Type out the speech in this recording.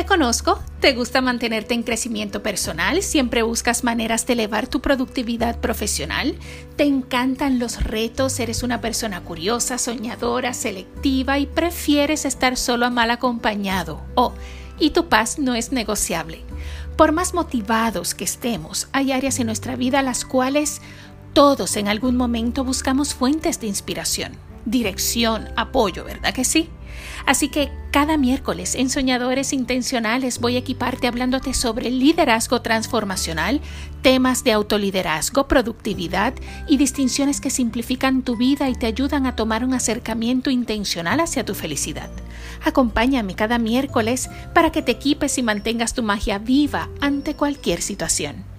Te conozco, te gusta mantenerte en crecimiento personal, siempre buscas maneras de elevar tu productividad profesional, te encantan los retos, eres una persona curiosa, soñadora, selectiva y prefieres estar solo a mal acompañado. Oh, y tu paz no es negociable. Por más motivados que estemos, hay áreas en nuestra vida las cuales todos en algún momento buscamos fuentes de inspiración, dirección, apoyo, ¿verdad que sí? Así que cada miércoles en Soñadores Intencionales voy a equiparte hablándote sobre liderazgo transformacional, temas de autoliderazgo, productividad y distinciones que simplifican tu vida y te ayudan a tomar un acercamiento intencional hacia tu felicidad. Acompáñame cada miércoles para que te equipes y mantengas tu magia viva ante cualquier situación.